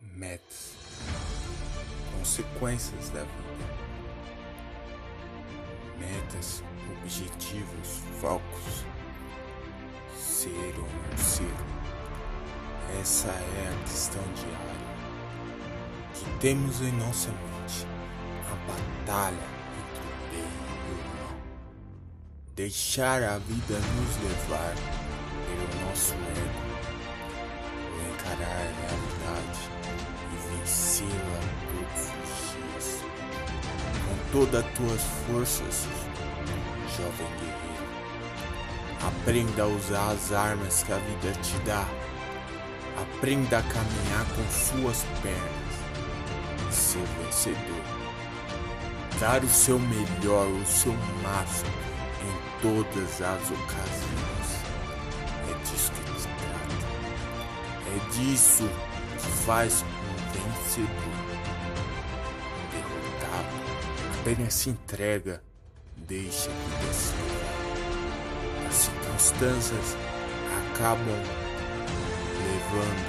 metas, consequências da vida, metas, objetivos, focos, ser ou não ser. Essa é a questão diária que temos em nossa mente, a batalha entre o bem e o mal. Deixar a vida nos levar pelo nosso ego todas as tuas forças, jovem guerreiro. Aprenda a usar as armas que a vida te dá. Aprenda a caminhar com suas pernas e ser vencedor. Dar o seu melhor, o seu máximo em todas as ocasiões. É disso que é disso que faz um vencedor. Apenas se entrega, deixa que decida. As circunstâncias acabam levando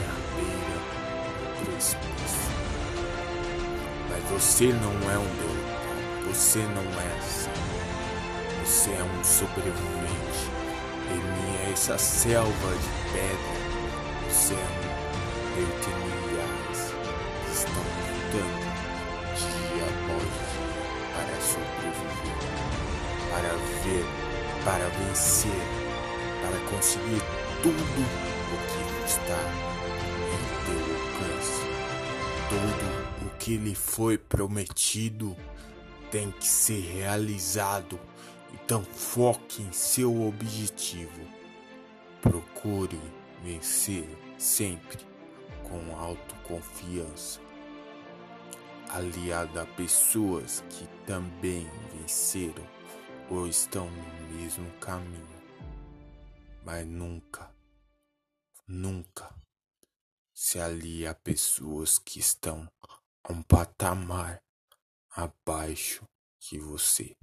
a beira do precipício. Mas você não é um derrotado, você não é assim. Você é um sobrevivente em essa selva de pedra, o céu eu tenho milhares que estão lutando para ver, para vencer, para conseguir tudo o que está em teu alcance. Tudo o que lhe foi prometido tem que ser realizado então foque em seu objetivo. Procure vencer sempre com autoconfiança. Aliado a pessoas que também venceram ou estão no mesmo caminho. Mas nunca, nunca se alie a pessoas que estão a um patamar abaixo que você.